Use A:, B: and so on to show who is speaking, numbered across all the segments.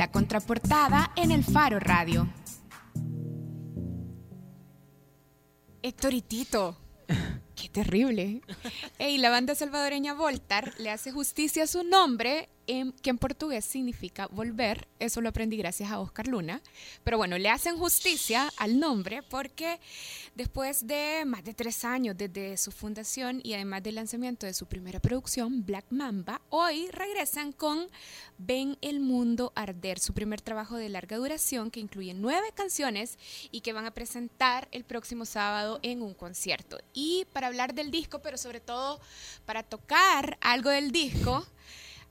A: La contraportada en el Faro Radio. Héctor y Tito. Qué terrible. Y la banda salvadoreña Voltar le hace justicia a su nombre que en portugués significa volver. Eso lo aprendí gracias a Oscar Luna. Pero bueno, le hacen justicia al nombre porque después de más de tres años desde su fundación y además del lanzamiento de su primera producción, Black Mamba, hoy regresan con Ven el Mundo Arder, su primer trabajo de larga duración que incluye nueve canciones y que van a presentar el próximo sábado en un concierto. Y para hablar del disco, pero sobre todo para tocar algo del disco,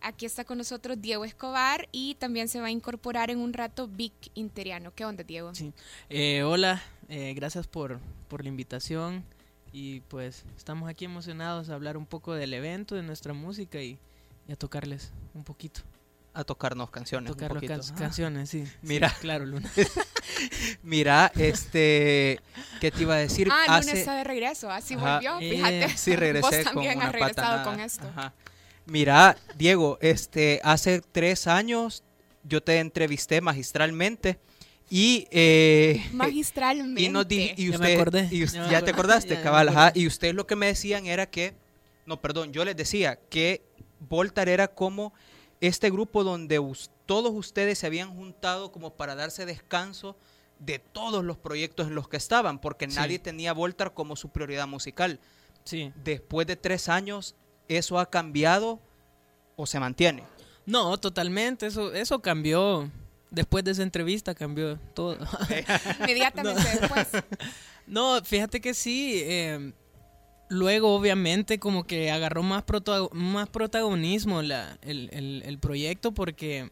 A: Aquí está con nosotros Diego Escobar y también se va a incorporar en un rato Vic Interiano. ¿Qué onda, Diego?
B: Sí. Eh, hola, eh, gracias por, por la invitación y pues estamos aquí emocionados a hablar un poco del evento, de nuestra música y, a tocarles un poquito.
C: A tocarnos canciones.
B: Tocar un ah. canciones, sí.
C: Mira.
B: claro, Luna.
C: Mira, este, ¿qué te iba a decir?
A: Ah, Luna está de regreso, así volvió, fíjate.
C: Eh, sí, regresé
A: Vos también has regresado con esto.
C: Ajá. Mira, Diego, este, hace tres años yo te entrevisté magistralmente y
A: eh, magistralmente.
C: y, nos y usted, y ya, te acordaste, cabal, y ustedes lo que me decían era que, no, perdón, yo les decía que Voltar era como este grupo donde todos ustedes se habían juntado como para darse descanso de todos los proyectos en los que estaban, porque nadie tenía Voltar como su prioridad musical.
B: Sí.
C: Después de tres años, ¿eso ha cambiado o se mantiene?
B: No, totalmente, eso, eso cambió. Después de esa entrevista cambió todo.
A: Inmediatamente después.
B: No, fíjate que sí. Em, luego, obviamente, como que agarró más, más protagonismo la, el, el, proyecto porque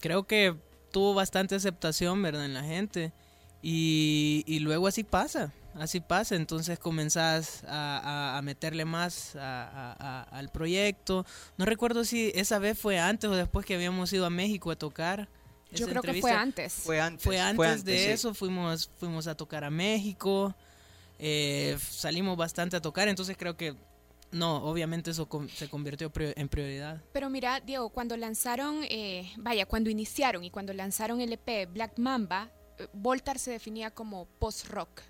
B: creo que tuvo bastante aceptación, ¿verdad? En la gente. Y, y luego así pasa así pasa, entonces comenzás a, meterle más al proyecto. No recuerdo si esa vez fue antes o después que habíamos ido a México a tocar.
A: Yo creo que fue antes.
C: Fue antes.
B: Fue antes, de eso, fuimos, fuimos a tocar a México, eh, salimos bastante a tocar, entonces creo que no, obviamente eso se convirtió en prioridad.
A: Pero mira, Diego, cuando lanzaron, eh, vaya, cuando iniciaron y cuando lanzaron el EP Black Mamba, eh, Voltar se definía como post-rock.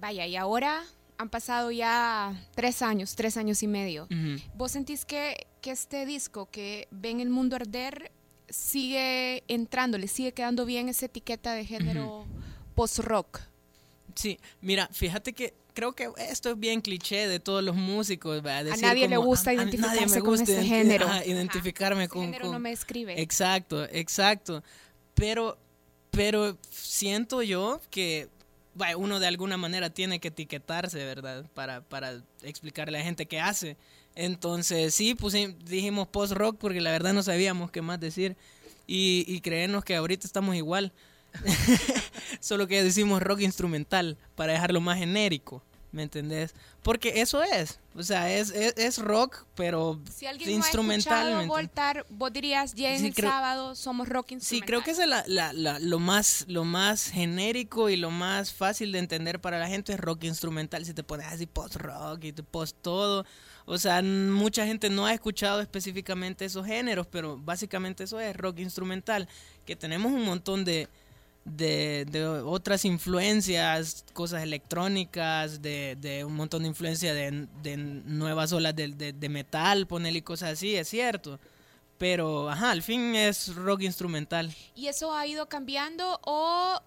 A: Vaya, y ahora han pasado ya tres años, tres años y medio. ¿Vos sentís que, que, este disco, que ven el mundo arder, sigue entrando, le sigue quedando bien esa etiqueta de género post-rock?
B: Sí, mira, fíjate que creo que esto es bien cliché de todos los músicos.
A: a nadie le gusta identificarse con ese género.
B: identificarme con,
A: género no me escribe.
B: Exacto, exacto. Pero, pero siento yo que uno de alguna manera tiene que etiquetarse, ¿verdad? Para, para explicarle a la gente qué hace. Entonces, sí, pues dijimos post-rock porque la verdad no sabíamos qué más decir. Y, y creernos que ahorita estamos igual. Solo que decimos rock instrumental para dejarlo más genérico. ¿Me entendés? Porque eso es. O sea, es, es, rock, pero
A: si alguien instrumental. No Voltar, vos dirías, ya en el sábado somos rock instrumental.
B: Sí, creo que es la, la, la, lo, más, lo más genérico y lo más fácil de entender para la gente es rock instrumental. Si te pones así post-rock y post todo. O sea, mucha gente no ha escuchado específicamente esos géneros, pero básicamente eso es rock instrumental. Que tenemos un montón de de, de, otras influencias, cosas electrónicas, de, de un montón de influencia de, de nuevas olas de, metal, ponerle cosas así, es cierto. Pero, ajá, al fin es rock instrumental.
A: ¿Y eso ha ido cambiando o,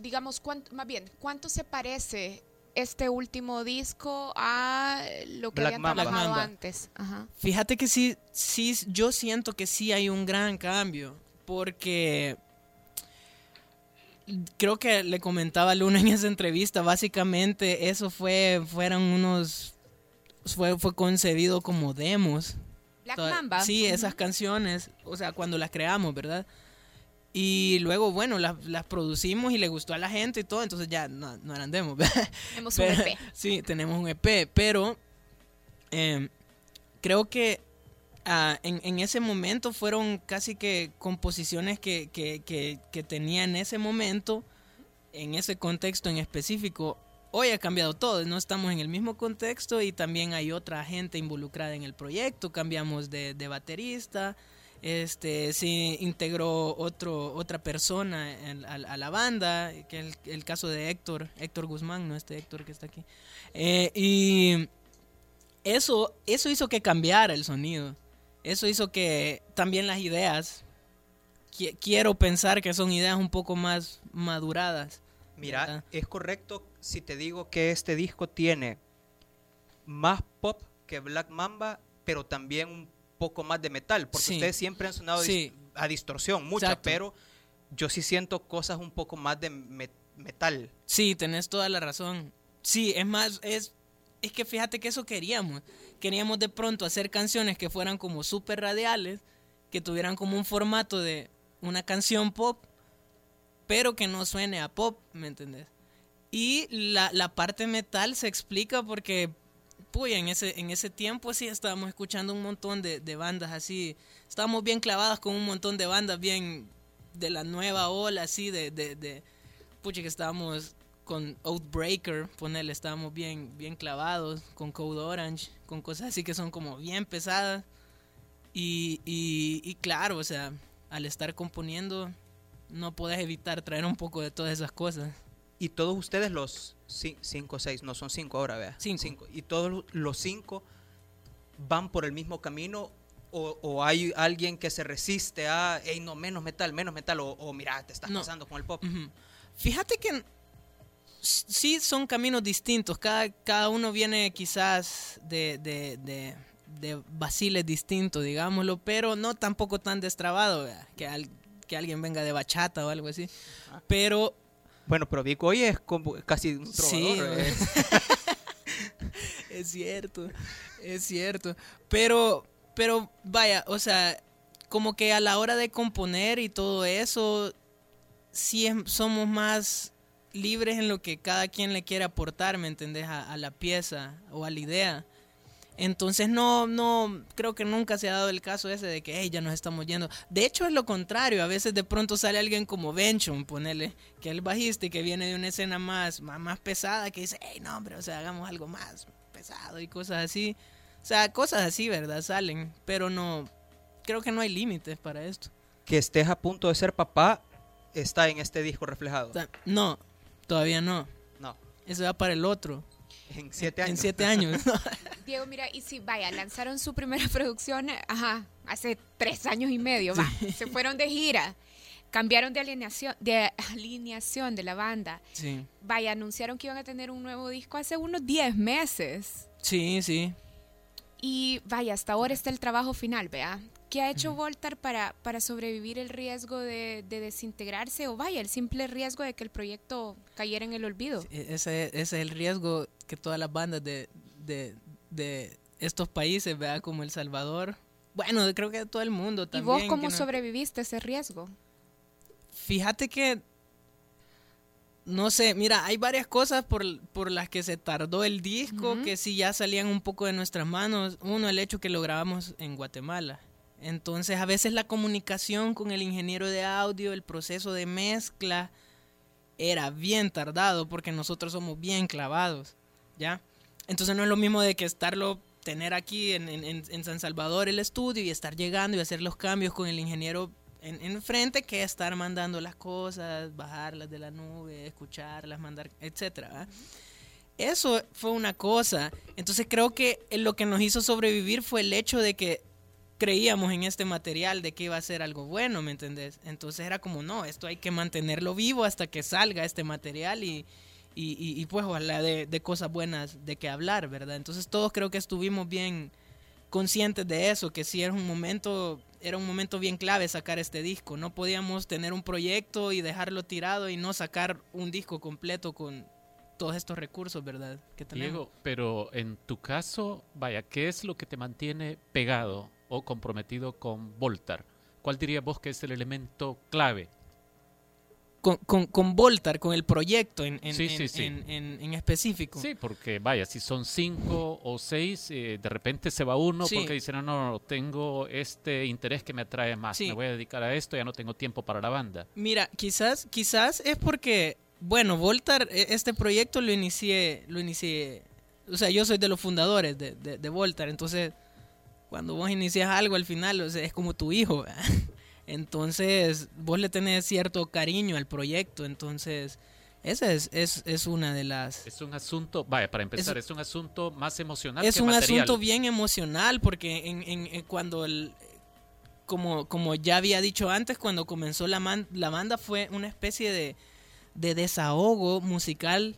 A: digamos, cuánto, más bien, cuánto se parece este último disco a lo que habían trabajado antes?
B: Fíjate que sí, sí, yo siento que sí hay un gran cambio, porque creo que le comentaba a Luna en esa entrevista, básicamente eso fue, fueron unos, fue, fue concebido como demos.
A: Black Mamba.
B: Sí, esas canciones, o sea, cuando las creamos, ¿verdad? Y luego, bueno, las, producimos y le gustó a la gente y todo, entonces ya no, eran demos.
A: Tenemos un EP.
B: Sí, tenemos un EP, pero em, creo que Ah, en, ese momento fueron casi que composiciones que, que, tenía en ese momento, en ese contexto en específico. Hoy ha cambiado todo, no estamos en el mismo contexto y también hay otra gente involucrada en el proyecto, cambiamos de, baterista, este se integró otro otra persona a, la banda que es el, caso de Héctor Héctor Guzmán no este Héctor que está aquí. Eh, y eso eso hizo que cambiara el sonido eso hizo que también las ideas quiero pensar que son ideas un poco más maduradas
C: mira es correcto si te digo que este disco tiene más pop que Black Mamba pero también un poco más de metal, porque ustedes siempre han sonado a distorsión, mucha, pero yo sí siento cosas un poco más de metal.
B: Sí, tenés toda la razón. Sí, es más, es, es que fíjate que eso queríamos. Queríamos de pronto hacer canciones que fueran como súper radiales, que tuvieran como un formato de una canción pop, pero que no suene a pop, ¿me entendés? Y la, la parte metal se explica porque en ese, en ese tiempo sí estábamos escuchando un montón de, bandas así. Estábamos bien clavadas con un montón de bandas bien de la nueva ola, así, de, de, de que estábamos con Outbreaker, ponerle, estábamos bien, bien clavados, con Code Orange, con cosas así que son como bien pesadas. Y, y, y claro, o sea, al estar componiendo, no puedes evitar traer un poco de todas esas cosas.
C: Y todos ustedes los cinco o seis, no son cinco ahora, vea.
B: Cinco.
C: Y todos los cinco van por el mismo camino o, hay alguien que se resiste a, hey, no, menos metal, menos metal, o, mira, te estás pasando con el pop.
B: Fíjate que sí son caminos distintos, cada, cada uno viene quizás de, de, de, de basiles distintos, digámoslo, pero no tampoco tan destrabado, que, que alguien venga de bachata o algo así. Pero
C: bueno, pero Vico hoy es como casi un
B: Sí, eh. es cierto, es cierto. Pero, pero vaya, o sea, como que a la hora de componer y todo eso, sí somos más libres en lo que cada quien le quiere aportar, ¿me entendés? a la pieza o a la idea. Entonces no, no, creo que nunca se ha dado el caso ese de que ya nos estamos yendo. De hecho es lo contrario, a veces de pronto sale alguien como Benchon, ponele, que es el bajista y que viene de una escena más, más, pesada, que dice, hey no hombre, o sea, hagamos algo más pesado y cosas así. O sea, cosas así, ¿verdad? Salen, pero no, creo que no hay límites para esto.
C: Que estés a punto de ser papá está en este disco reflejado.
B: No, todavía no.
C: No.
B: Eso va para el otro.
C: En siete años.
B: En siete años.
A: Diego, mira, y si, vaya, lanzaron su primera producción, ajá, hace tres años y medio, va, se fueron de gira, cambiaron de alineación, de alineación de la banda.
B: Sí.
A: Vaya, anunciaron que iban a tener un nuevo disco hace unos diez meses.
B: Sí, sí.
A: Y vaya, hasta ahora está el trabajo final, vea. ¿Qué ha hecho Voltar para, para sobrevivir el riesgo de, desintegrarse o vaya, el simple riesgo de que el proyecto cayera en el olvido?
B: ese, ese, es el riesgo que todas las bandas de, de, estos países, vea, como El Salvador, bueno, creo que todo el mundo también.
A: ¿Y vos cómo sobreviviste ese riesgo?
B: Fíjate que no sé, mira, hay varias cosas por, por las que se tardó el disco que sí ya salían un poco de nuestras manos. Uno, el hecho que lo grabamos en Guatemala. Entonces, a veces la comunicación con el ingeniero de audio, el proceso de mezcla, era bien tardado porque nosotros somos bien clavados, ¿ya? Entonces no es lo mismo de que estarlo, tener aquí en, en, San Salvador el estudio y estar llegando y hacer los cambios con el ingeniero en, frente que estar mandando las cosas, bajarlas de la nube, escucharlas, mandar, etcétera. Eso fue una cosa. Entonces creo que lo que nos hizo sobrevivir fue el hecho de que creíamos en este material de que iba a ser algo bueno, ¿me entendés? Entonces era como, no, esto hay que mantenerlo vivo hasta que salga este material y, y, pues ojalá de, de, cosas buenas de que hablar, ¿verdad? Entonces todos creo que estuvimos bien conscientes de eso, que sí era un momento, era un momento bien clave sacar este disco. No podíamos tener un proyecto y dejarlo tirado y no sacar un disco completo con todos estos recursos, ¿verdad?
D: Que tenemos. Diego, pero en tu caso, vaya, ¿qué es lo que te mantiene pegado o comprometido con Voltar? ¿Cuál dirías vos que es el elemento clave?
B: Con, con, con Voltar, con el proyecto en, en, en, en, específico.
D: Sí, porque vaya, si son cinco o seis, eh, de repente se va uno porque dice, no, no, tengo este interés que me atrae más, me voy a dedicar a esto, ya no tengo tiempo para la banda.
B: Mira, quizás, quizás es porque, bueno, Voltar, e, este proyecto lo inicié, lo inicié, o sea, yo soy de los fundadores de, de, de Voltar, entonces cuando vos inicias algo al final, o sea, es como tu hijo. Entonces, vos le tenés cierto cariño al proyecto, entonces... Esa es, es, es, una de las...
D: Es un asunto, vaya, para empezar, es, un asunto más emocional.
B: Es un asunto bien emocional porque en, en, cuando el, como, como ya había dicho antes, cuando comenzó la, la banda fue una especie de, de desahogo musical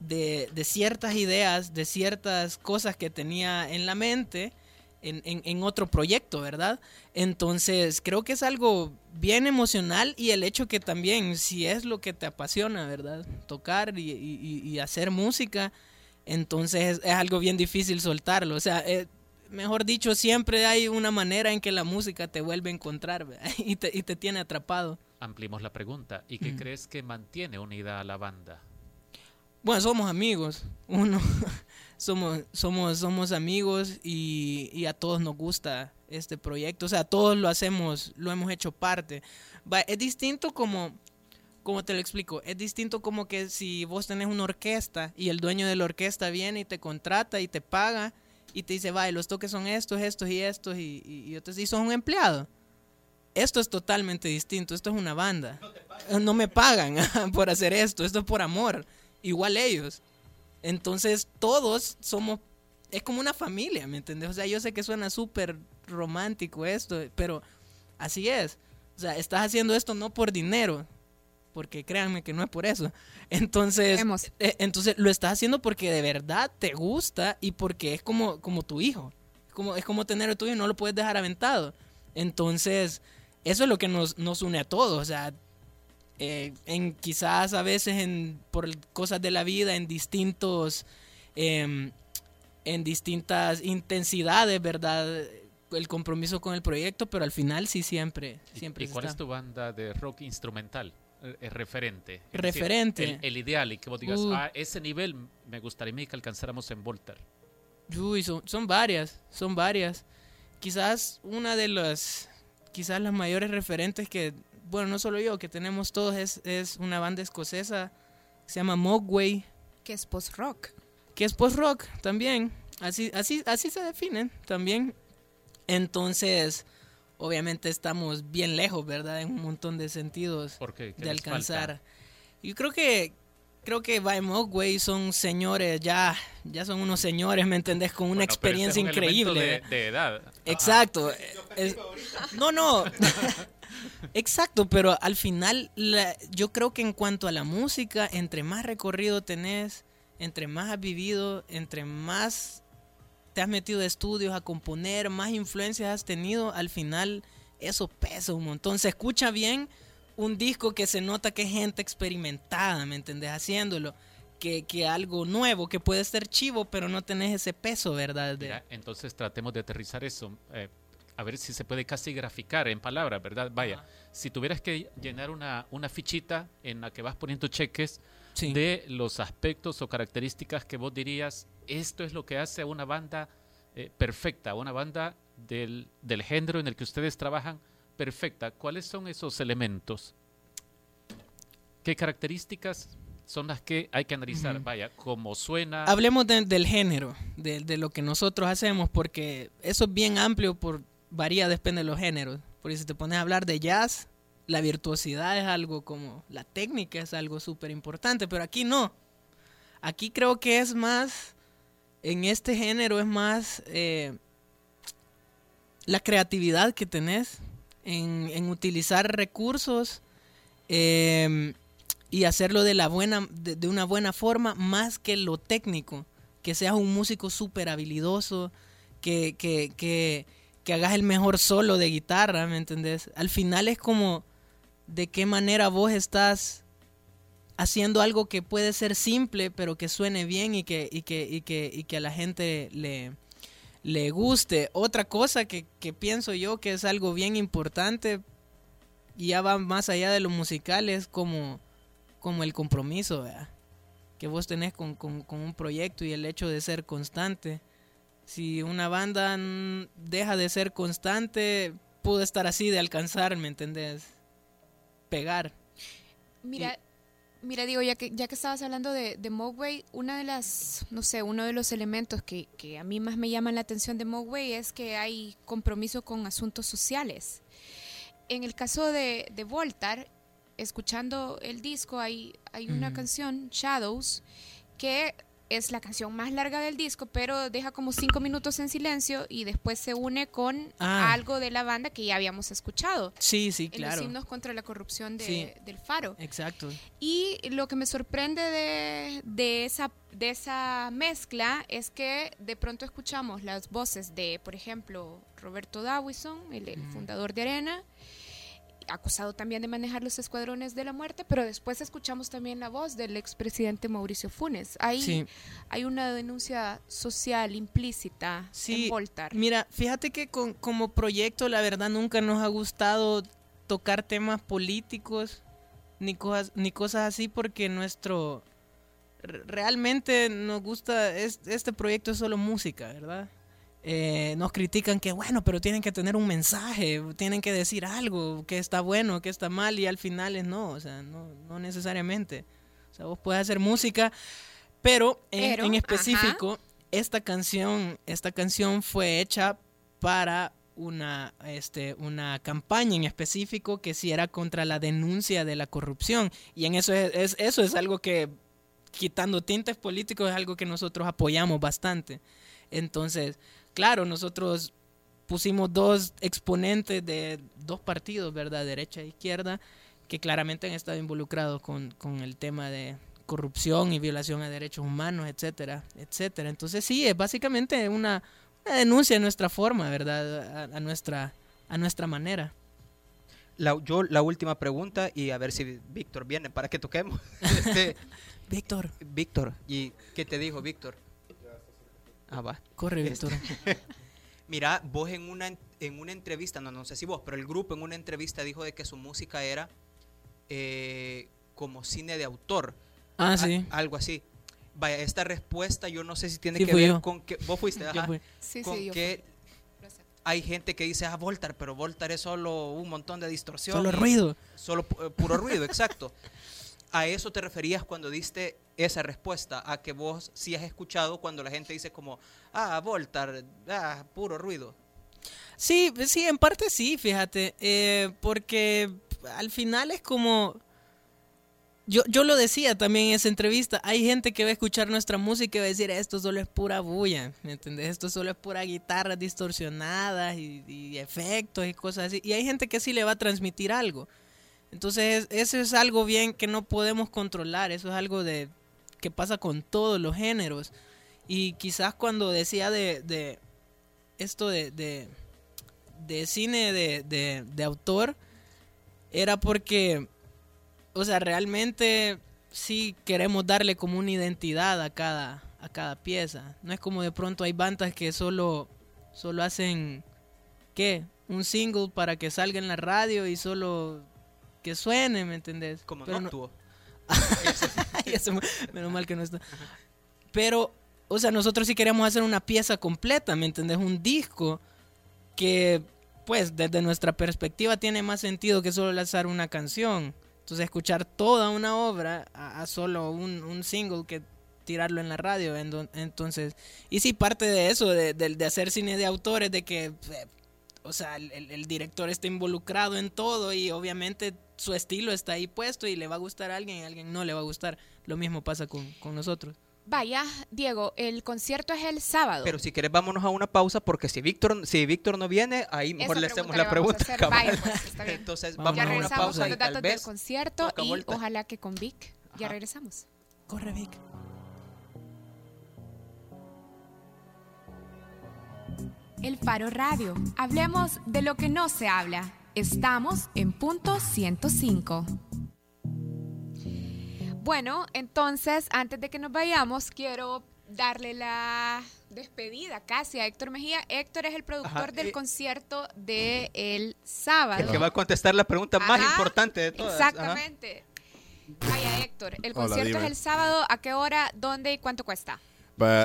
B: de, de, ciertas ideas, de ciertas cosas que tenía en la mente en, en, otro proyecto, ¿verdad? Entonces creo que es algo bien emocional y el hecho que también, si es lo que te apasiona, ¿verdad? Tocar y, y, hacer música, entonces es, algo bien difícil soltarlo. O sea, eh, mejor dicho, siempre hay una manera en que la música te vuelve a encontrar y te, y te, tiene atrapado.
D: Ampliemos la pregunta. ¿Y qué mm. crees que mantiene unida a la banda?
B: Bueno, somos amigos. Uno, somos, somos, somos amigos y, y, a todos nos gusta este proyecto. O sea, todos lo hacemos, lo hemos hecho parte. es distinto como, como te lo explico, es distinto como que si vos tenés una orquesta y el dueño de la orquesta viene y te contrata y te paga y te dice, vaya, los toques son estos, estos y estos, y, y, y, sos un empleado. Esto es totalmente distinto, esto es una banda. No, me pagan por hacer esto, esto es por amor, igual ellos. Entonces todos somos, es como una familia, ¿me entiendes? O sea, yo sé que suena súper romántico esto, pero así es. O sea, estás haciendo esto no por dinero, porque créanme que no es por eso. Entonces, eh, entonces lo estás haciendo porque de verdad te gusta y porque es como, como tu hijo. Es como, es como tener a tu hijo y no lo puedes dejar aventado. Entonces, eso es lo que nos, nos une a todos. O sea, eh, en quizás a veces en, por cosas de la vida, en distintos, em, en distintas intensidades, ¿verdad? El compromiso con el proyecto, pero al final sí siempre, siempre.
D: ¿Y, cuál es tu banda de rock instrumental? Eh, eh, referente.
B: referente.
D: el, ideal y que vos digas, a uh. ese nivel me gustaría que alcanzáramos en Volter.
B: Uy, son, son varias, son varias. Quizás una de las, quizás las mayores referentes que, bueno, no solo yo, que tenemos todos es, es una banda escocesa que se llama Mogwai.
A: Que es post-rock.
B: Que es post-rock también. Así, así, así se definen también. Entonces, obviamente estamos bien lejos, ¿verdad? En un montón de sentidos de alcanzar. Yo creo que creo que by güey, son señores ya, ya son unos señores, ¿me entendés? Con una experiencia increíble.
D: De, edad.
B: Exacto. no, no. Exacto, pero al final yo creo que en cuanto a la música, entre más recorrido tenés, entre más has vivido, entre más te has metido de estudios a componer, más influencias has tenido, al final eso pesa un montón. Se escucha bien un disco que se nota que es gente experimentada, ¿me entendés? Haciéndolo. Que, que, algo nuevo, que puede ser chivo, pero no tenés ese peso, ¿verdad?
D: entonces tratemos de aterrizar eso. Eh, a ver si se puede casi graficar en palabras, ¿verdad? Vaya, si tuvieras que llenar una, una fichita en la que vas poniendo cheques de los aspectos o características que vos dirías, esto es lo que hace a una banda eh, perfecta, una banda del, del, género en el que ustedes trabajan perfecta. ¿Cuáles son esos elementos? ¿Qué características son las que hay que analizar? Vaya, cómo suena.
B: Hablemos del género, de, de, lo que nosotros hacemos, porque eso es bien amplio, por varía, depende de los géneros. Porque si te pones a hablar de jazz, la virtuosidad es algo como, la técnica es algo súper importante, pero aquí no. Aquí creo que es más en este género es más eh, la creatividad que tenés en, utilizar recursos em, y hacerlo de, la buena, de, una buena forma más que lo técnico. Que seas un músico súper habilidoso, que, que, que, que hagas el mejor solo de guitarra, ¿me entendés? Al final es como de qué manera vos estás haciendo algo que puede ser simple, pero que suene bien y que, y que, y que, y que a la gente le, le guste. Otra cosa que, que, pienso yo que es algo bien importante, y ya va más allá de lo musical, es como, como el compromiso que vos tenés con, con, con un proyecto y el hecho de ser constante. Si una banda deja de ser constante, pudo estar así de alcanzar, ¿me entendés? Pegar.
A: Mira, Mira, digo, ya que, ya que estabas hablando de, de Mogwai, una de las, no sé, uno de los elementos que, que a mí más me llaman la atención de Mogwai es que hay compromiso con asuntos sociales. En el caso de, de Voltar, escuchando el disco, hay, hay una canción, Shadows, que es la canción más larga del disco, pero deja como cinco minutos en silencio y después se une con ah. algo de la banda que ya habíamos escuchado.
B: Sí, sí, claro.
A: los himnos contra la corrupción del Faro.
B: Exacto.
A: Y lo que me sorprende de, de, esa, de esa mezcla es que de pronto escuchamos las voces de, por ejemplo, Roberto Dawison, el, el fundador de Arena, acusado también de manejar los escuadrones de la muerte, pero después escuchamos también la voz del expresidente Mauricio Funes. Hay, hay una denuncia social implícita en Voltar.
B: Mira, fíjate que con, como proyecto la verdad nunca nos ha gustado tocar temas políticos ni cosas, ni cosas así porque nuestro... Realmente nos gusta, este proyecto es solo música, ¿verdad? Eh, nos critican que, bueno, pero tienen que tener un mensaje, tienen que decir algo, que está bueno, que está mal, y al final es no, o sea, no, no necesariamente. O sea, vos puedes hacer música, pero en, específico, esta canción, esta canción fue hecha para una, este, una campaña en específico que sí era contra la denuncia de la corrupción. Y en eso es, eso es algo que, quitando tintes políticos, es algo que nosotros apoyamos bastante. Entonces, claro, nosotros pusimos dos exponentes de dos partidos, ¿verdad? Derecha e izquierda, que claramente han estado involucrados con, el tema de corrupción y violación a derechos humanos, etcétera, etcétera. Entonces sí, es básicamente una, denuncia de nuestra forma, ¿verdad? A, nuestra, a nuestra manera.
C: La, yo la última pregunta y a ver si Víctor viene para que toquemos. Este,
B: Víctor.
C: Víctor, ¿y qué te dijo Víctor?
B: Ah, va. Corre, Víctor.
C: Mira, vos en una, en una entrevista, no, no sé si vos, pero el grupo en una entrevista dijo de que su música era eh, como cine de autor.
B: Ah, sí.
C: algo así. Vaya, esta respuesta yo no sé si tiene que ver con que vos fuiste, ajá,
A: Sí,
C: con
A: sí,
C: que hay gente que dice, ah, Voltar, pero Voltar es solo un montón de distorsión.
B: Solo ruido.
C: Solo eh, puro ruido, exacto. ¿A eso te referías cuando diste esa respuesta? ¿A que vos sí has escuchado cuando la gente dice como, ah, Voltar, ah, puro ruido?
B: Sí, sí, en parte sí, fíjate, eh, porque al final es como... Yo, yo lo decía también en esa entrevista, hay gente que va a escuchar nuestra música y va a decir, esto solo es pura bulla, ¿me entendés? Esto solo es pura guitarra distorsionadas y, y efectos y cosas así. Y hay gente que sí le va a transmitir algo. Entonces, eso es algo bien que no podemos controlar, eso es algo de que pasa con todos los géneros. Y quizás cuando decía de, de esto de, de, de cine de, de, autor, era porque, o sea, realmente sí queremos darle como una identidad a cada, a cada pieza. No es como de pronto hay bandas que solo, solo hacen, ¿qué? Un single para que salga en la radio y solo que suene, ¿me entendés?
C: Como Pero no
B: menos mal que no está. Pero, o sea, nosotros sí queríamos hacer una pieza completa, ¿me entendés? Un disco que, pues, desde nuestra perspectiva tiene más sentido que solo lanzar una canción. Entonces, escuchar toda una obra a, solo un, single que tirarlo en la radio. Entonces, y sí, parte de eso, de, de hacer cine de autores, de que, eh, o sea, el, el, director está involucrado en todo y obviamente su estilo está ahí puesto y le va a gustar a alguien y a alguien no le va a gustar. Lo mismo pasa con, nosotros.
A: Vaya, Diego, el concierto es el sábado.
C: Pero si quieres vámonos a una pausa porque si Víctor si Víctor no viene, ahí mejor le hacemos la pregunta.
A: Vaya, pues, está bien.
C: Entonces vamos, a una pausa
A: con los datos del concierto y ojalá que con Vic ya regresamos.
B: Corre Vic.
A: El Faro Radio. Hablemos de lo que no se habla. Estamos en punto 105. Bueno, entonces, antes de que nos vayamos, quiero darle la despedida casi a Héctor Mejía. Héctor es el productor del concierto de el sábado.
C: El que va a contestar la pregunta más importante de todas.
A: Exactamente. Vaya, Héctor, el concierto es el sábado. ¿A qué hora, dónde y cuánto cuesta?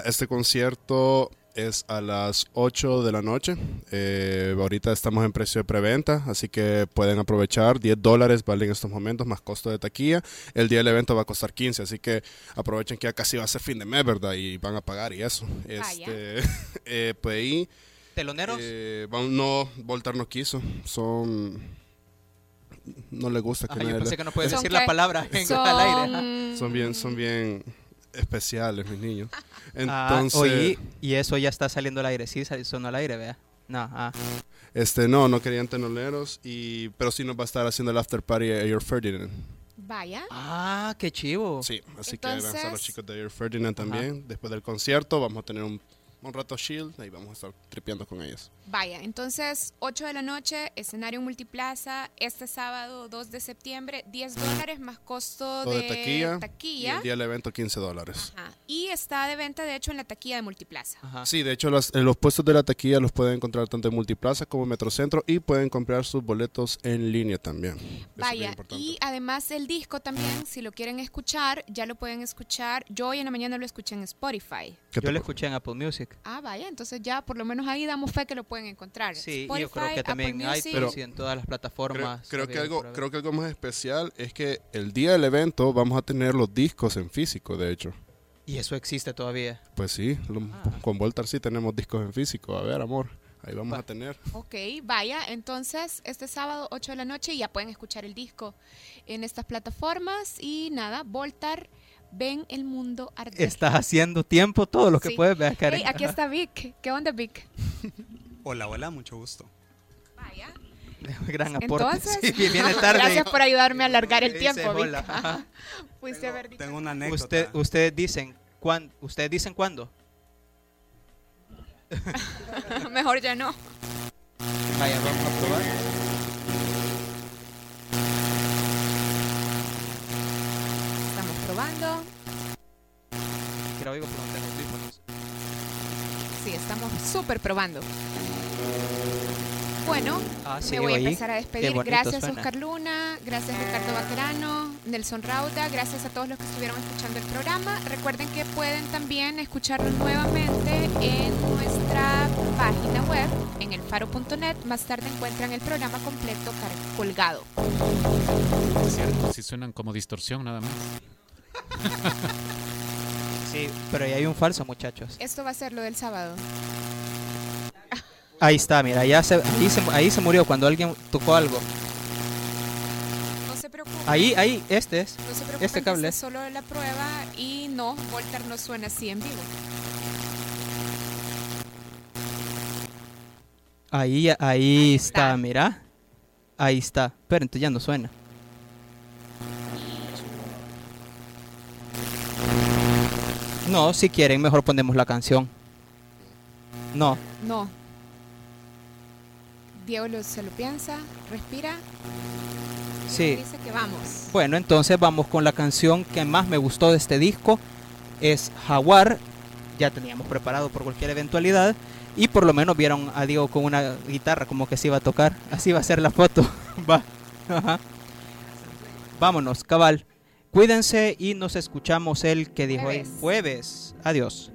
E: Este concierto es a las 8 de la noche. Eh, ahorita estamos en precio de preventa, así que pueden aprovechar. 10 dólares valen en estos momentos, más costo de taquilla. El día del evento va a costar 15, así que aprovechen que ya casi va a ser fin de mes, ¿verdad? Y van a pagar y eso. Este, eh, pues ahí...
C: ¿Teloneros?
E: Eh, no, Voltar no quiso. Son no le gusta que
C: Ajá, yo pensé que no puedes decir la palabra en son... al aire.
E: Son bien, son bien especiales mis niños. Ah, Entonces,
C: oye, y eso ya está saliendo al aire, sí, sonó al aire, vea. No, ah.
E: Este, no, no querían tenoleros, y, pero sí nos va a estar haciendo el after party a Air Ferdinand.
A: Vaya.
C: Ah, qué chivo.
E: Sí, así que van a estar los chicos de Air Ferdinand también. Después del concierto vamos a tener un un rato Shield, ahí vamos a estar tripeando con ellos.
A: Vaya, entonces 8 de la noche, escenario multiplaza, este sábado 2 de septiembre, 10 dólares más costo de, taquilla,
E: Y el día del evento 15 dólares.
A: Y está de venta de hecho en la taquilla de multiplaza.
E: Sí, de hecho los, los puestos de la taquilla los pueden encontrar tanto en multiplaza como en Metrocentro y pueden comprar sus boletos en línea también.
A: Vaya, y además el disco también, si lo quieren escuchar, ya lo pueden escuchar. Yo hoy en la mañana lo escuché en Spotify.
C: Yo lo escuché en Apple Music.
A: Ah, vaya, entonces ya por lo menos ahí damos fe que lo pueden encontrar.
C: Sí, yo creo que también hay, pero en todas las plataformas.
E: Creo, que algo, creo que algo más especial es que el día del evento vamos a tener los discos en físico, de hecho.
C: ¿Y eso existe todavía?
E: Pues sí, ah. con Voltar sí tenemos discos en físico. A ver, amor. Ahí vamos a tener.
A: Ok, vaya, entonces este sábado 8 de la noche ya pueden escuchar el disco en estas plataformas y nada, Voltar ven el mundo arder.
C: Estás haciendo tiempo todo lo que puedes ver,
A: Karen. Hey, aquí está Vic. ¿Qué onda, Vic?
F: Hola, hola, mucho gusto.
A: Vaya.
C: Gran aporte.
A: Entonces, sí, viene tarde. Gracias por ayudarme a alargar el tiempo, Vic.
F: Tengo una anécdota.
C: Usted, ustedes dicen, ¿cuándo? ¿Ustedes dicen cuándo?
A: Mejor ya no.
C: Vaya, vamos a probar.
A: Probando.
C: Que oigo por audífonos.
A: Sí, estamos súper probando. Bueno, ah, me voy a empezar a despedir. Gracias Oscar Luna, gracias Ricardo Baquerano, Nelson Rauda, gracias a todos los que estuvieron escuchando el programa. Recuerden que pueden también escucharlo nuevamente en nuestra página web, en elfaro.net. Más tarde encuentran el programa completo colgado.
D: Es cierto, si suenan como distorsión nada más.
C: Sí, pero ahí hay un falso, muchachos.
A: Esto va a ser lo del sábado.
C: Ahí está, mira, ya se, ahí, se, murió cuando alguien tocó algo.
A: No se preocupe.
C: Ahí, ahí, este es.
A: No se este cable. Es solo la prueba y no, Volter no suena así en vivo.
C: Ahí, ahí, está, mira. Ahí está. Pero entonces ya no suena. No, si quieren, mejor ponemos la canción. No.
A: No. Diego se lo piensa, respira.
C: Sí.
A: Dice que vamos.
C: Bueno, entonces vamos con la canción que más me gustó de este disco. Es Jaguar. Ya teníamos preparado por cualquier eventualidad. Y por lo menos vieron a Diego con una guitarra como que se iba a tocar. Así va a ser la foto. Va. Vámonos, cabal. Cuídense y nos escuchamos el que dijo el jueves. Adiós.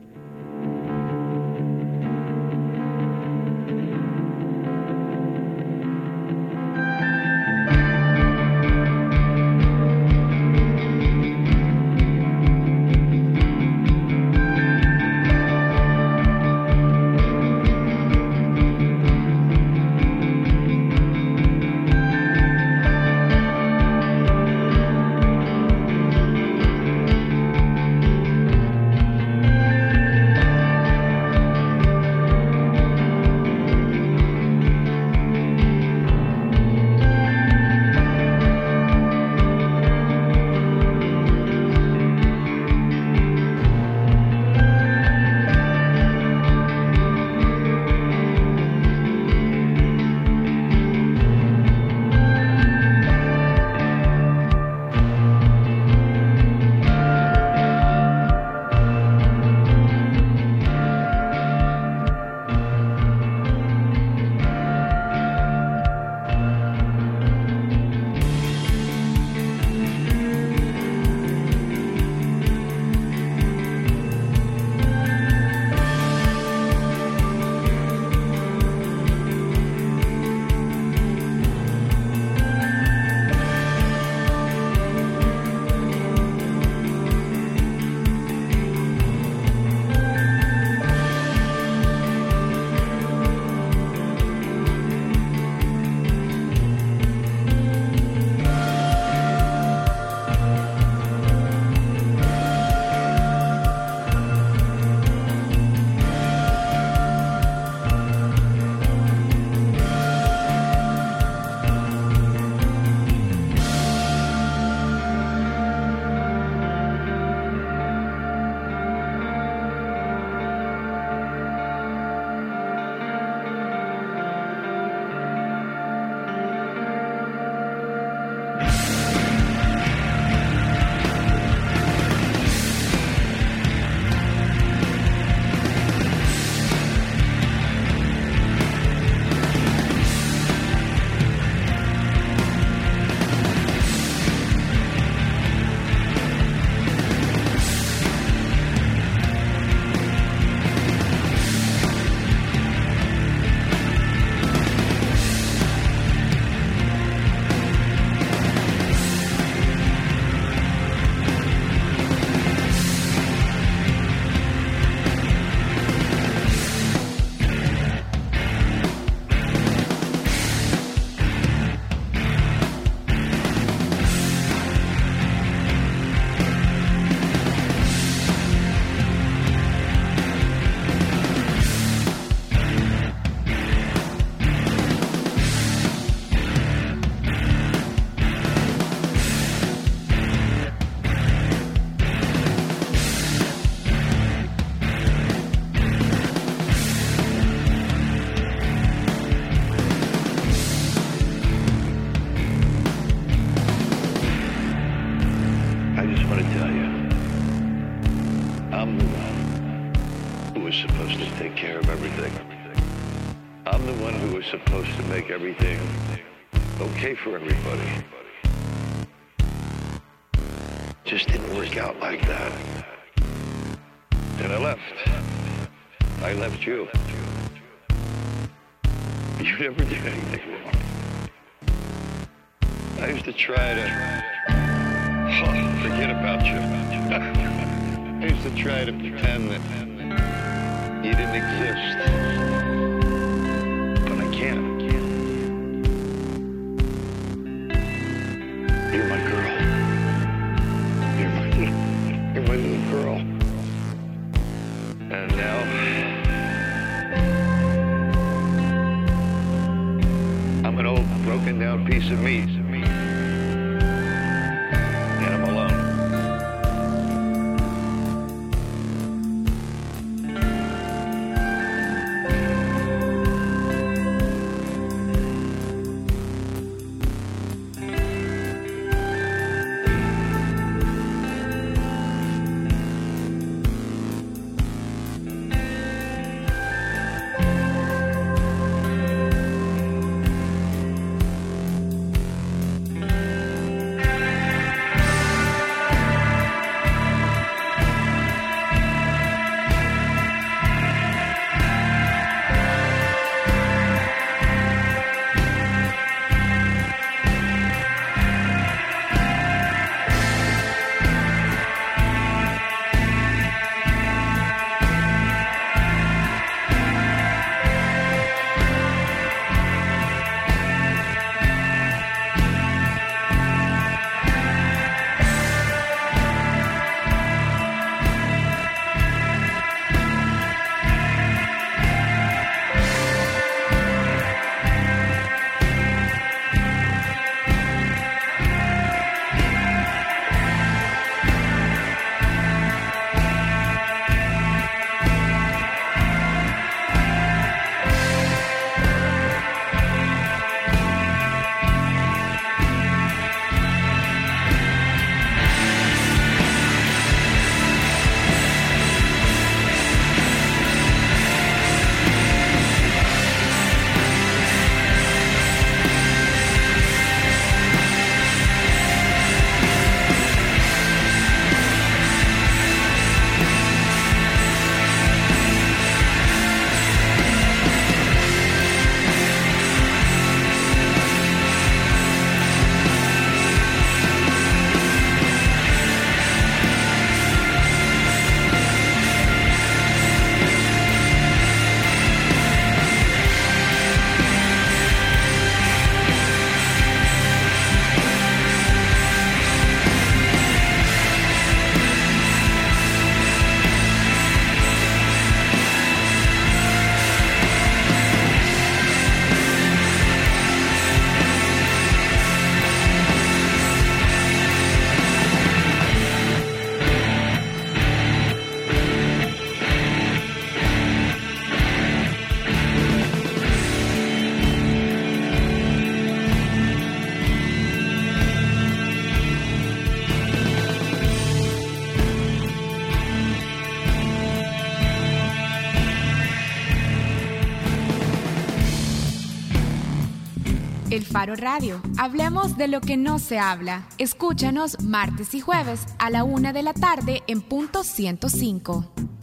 G: It just didn't work out like that. And I left. I left you. You never did anything wrong. I used to try to oh, forget about you. I used to try to pretend that you didn't exist. But I can't. Down piece of meat.
A: Radio. Hablemos de lo que no se habla. Escúchanos martes y jueves a la una de la tarde en punto 105.